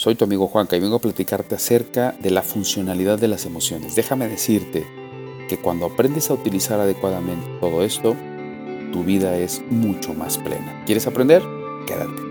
Soy tu amigo Juanca y vengo a platicarte acerca de la funcionalidad de las emociones. Déjame decirte que cuando aprendes a utilizar adecuadamente todo esto, tu vida es mucho más plena. ¿Quieres aprender? Quédate.